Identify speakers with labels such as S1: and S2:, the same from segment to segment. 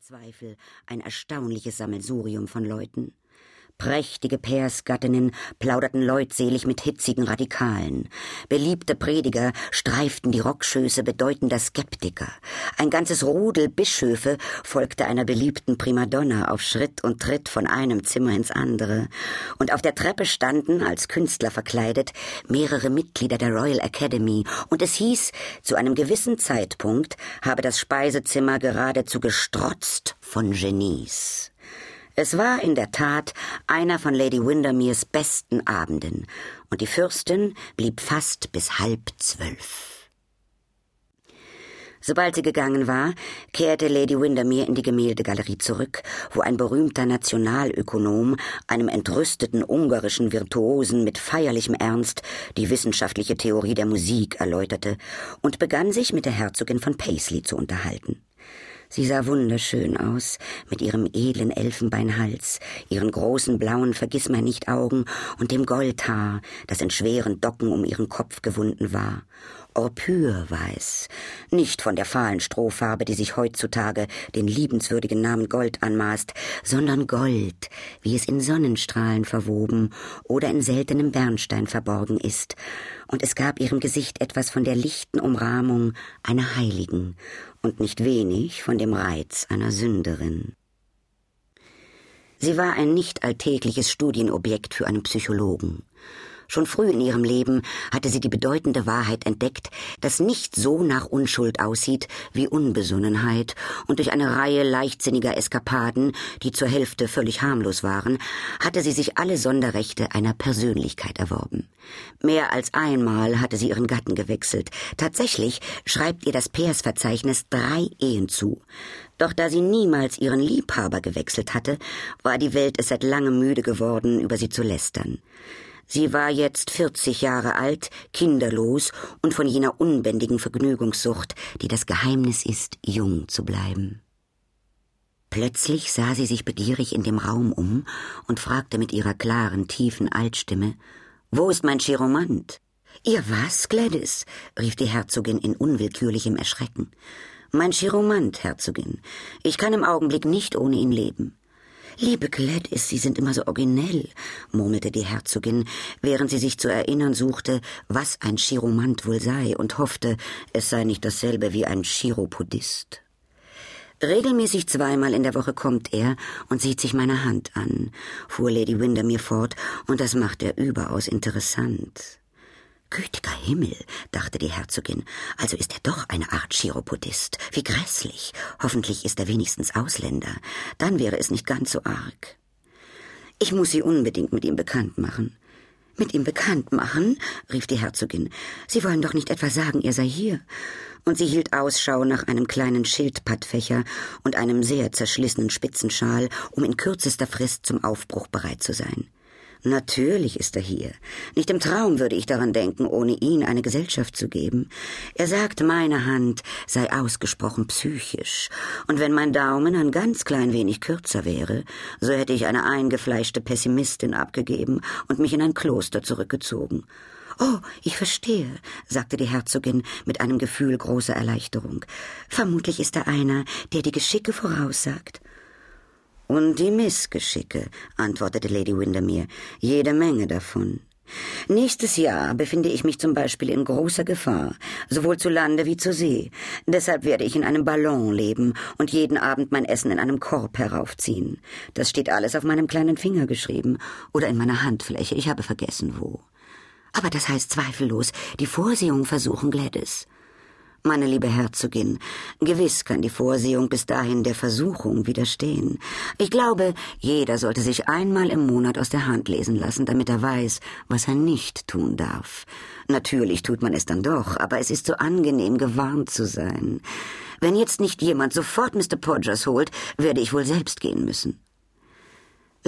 S1: Zweifel ein erstaunliches Sammelsurium von Leuten. Prächtige Päersgattinnen plauderten leutselig mit hitzigen Radikalen. Beliebte Prediger streiften die Rockschöße bedeutender Skeptiker. Ein ganzes Rudel Bischöfe folgte einer beliebten Primadonna auf Schritt und Tritt von einem Zimmer ins andere. Und auf der Treppe standen, als Künstler verkleidet, mehrere Mitglieder der Royal Academy. Und es hieß, zu einem gewissen Zeitpunkt habe das Speisezimmer geradezu gestrotzt von Genies. Es war in der Tat einer von Lady Windermeres besten Abenden, und die Fürstin blieb fast bis halb zwölf. Sobald sie gegangen war, kehrte Lady Windermere in die Gemäldegalerie zurück, wo ein berühmter Nationalökonom einem entrüsteten ungarischen Virtuosen mit feierlichem Ernst die wissenschaftliche Theorie der Musik erläuterte und begann sich mit der Herzogin von Paisley zu unterhalten. Sie sah wunderschön aus, mit ihrem edlen Elfenbeinhals, ihren großen blauen Vergissmeinnicht-Augen und dem Goldhaar, das in schweren Docken um ihren Kopf gewunden war. Orpürweiß, nicht von der fahlen Strohfarbe, die sich heutzutage den liebenswürdigen Namen Gold anmaßt, sondern Gold, wie es in Sonnenstrahlen verwoben oder in seltenem Bernstein verborgen ist, und es gab ihrem Gesicht etwas von der lichten Umrahmung einer Heiligen und nicht wenig von dem Reiz einer Sünderin. Sie war ein nicht alltägliches Studienobjekt für einen Psychologen. Schon früh in ihrem Leben hatte sie die bedeutende Wahrheit entdeckt, dass nicht so nach Unschuld aussieht wie Unbesonnenheit, und durch eine Reihe leichtsinniger Eskapaden, die zur Hälfte völlig harmlos waren, hatte sie sich alle Sonderrechte einer Persönlichkeit erworben. Mehr als einmal hatte sie ihren Gatten gewechselt. Tatsächlich schreibt ihr das Peersverzeichnis drei Ehen zu. Doch da sie niemals ihren Liebhaber gewechselt hatte, war die Welt es seit langem müde geworden, über sie zu lästern. Sie war jetzt vierzig Jahre alt, kinderlos und von jener unbändigen Vergnügungssucht, die das Geheimnis ist, jung zu bleiben. Plötzlich sah sie sich begierig in dem Raum um und fragte mit ihrer klaren, tiefen Altstimme Wo ist mein Chiromant? Ihr was, Gladys? rief die Herzogin in unwillkürlichem Erschrecken. Mein Chiromant, Herzogin. Ich kann im Augenblick nicht ohne ihn leben. Liebe Gladys, Sie sind immer so originell, murmelte die Herzogin, während sie sich zu erinnern suchte, was ein Chiromant wohl sei und hoffte, es sei nicht dasselbe wie ein Chiropodist. Regelmäßig zweimal in der Woche kommt er und sieht sich meine Hand an, fuhr Lady Windermere fort, und das macht er überaus interessant. Gütiger Himmel, dachte die Herzogin, also ist er doch eine Art Chiropodist. Wie grässlich. Hoffentlich ist er wenigstens Ausländer. Dann wäre es nicht ganz so arg. Ich muss Sie unbedingt mit ihm bekannt machen. Mit ihm bekannt machen? rief die Herzogin. Sie wollen doch nicht etwa sagen, er sei hier. Und sie hielt Ausschau nach einem kleinen Schildpattfächer und einem sehr zerschlissenen Spitzenschal, um in kürzester Frist zum Aufbruch bereit zu sein. Natürlich ist er hier. Nicht im Traum würde ich daran denken, ohne ihn eine Gesellschaft zu geben. Er sagt, meine Hand sei ausgesprochen psychisch, und wenn mein Daumen ein ganz klein wenig kürzer wäre, so hätte ich eine eingefleischte Pessimistin abgegeben und mich in ein Kloster zurückgezogen. Oh, ich verstehe, sagte die Herzogin mit einem Gefühl großer Erleichterung. Vermutlich ist er einer, der die Geschicke voraussagt. Und die Missgeschicke, antwortete Lady Windermere, jede Menge davon. Nächstes Jahr befinde ich mich zum Beispiel in großer Gefahr, sowohl zu Lande wie zur See. Deshalb werde ich in einem Ballon leben und jeden Abend mein Essen in einem Korb heraufziehen. Das steht alles auf meinem kleinen Finger geschrieben oder in meiner Handfläche. Ich habe vergessen wo. Aber das heißt zweifellos, die Vorsehung versuchen, Gladys. Meine liebe Herzogin, gewiss kann die Vorsehung bis dahin der Versuchung widerstehen. Ich glaube, jeder sollte sich einmal im Monat aus der Hand lesen lassen, damit er weiß, was er nicht tun darf. Natürlich tut man es dann doch, aber es ist so angenehm, gewarnt zu sein. Wenn jetzt nicht jemand sofort Mr. Podgers holt, werde ich wohl selbst gehen müssen.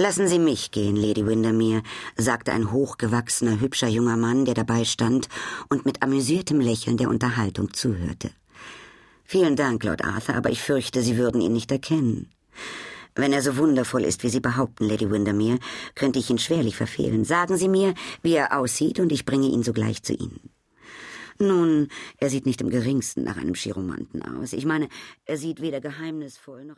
S1: Lassen Sie mich gehen, Lady Windermere, sagte ein hochgewachsener, hübscher junger Mann, der dabei stand und mit amüsiertem Lächeln der Unterhaltung zuhörte. Vielen Dank, Lord Arthur, aber ich fürchte, Sie würden ihn nicht erkennen. Wenn er so wundervoll ist, wie Sie behaupten, Lady Windermere, könnte ich ihn schwerlich verfehlen. Sagen Sie mir, wie er aussieht, und ich bringe ihn sogleich zu Ihnen. Nun, er sieht nicht im geringsten nach einem Chiromanten aus. Ich meine, er sieht weder geheimnisvoll noch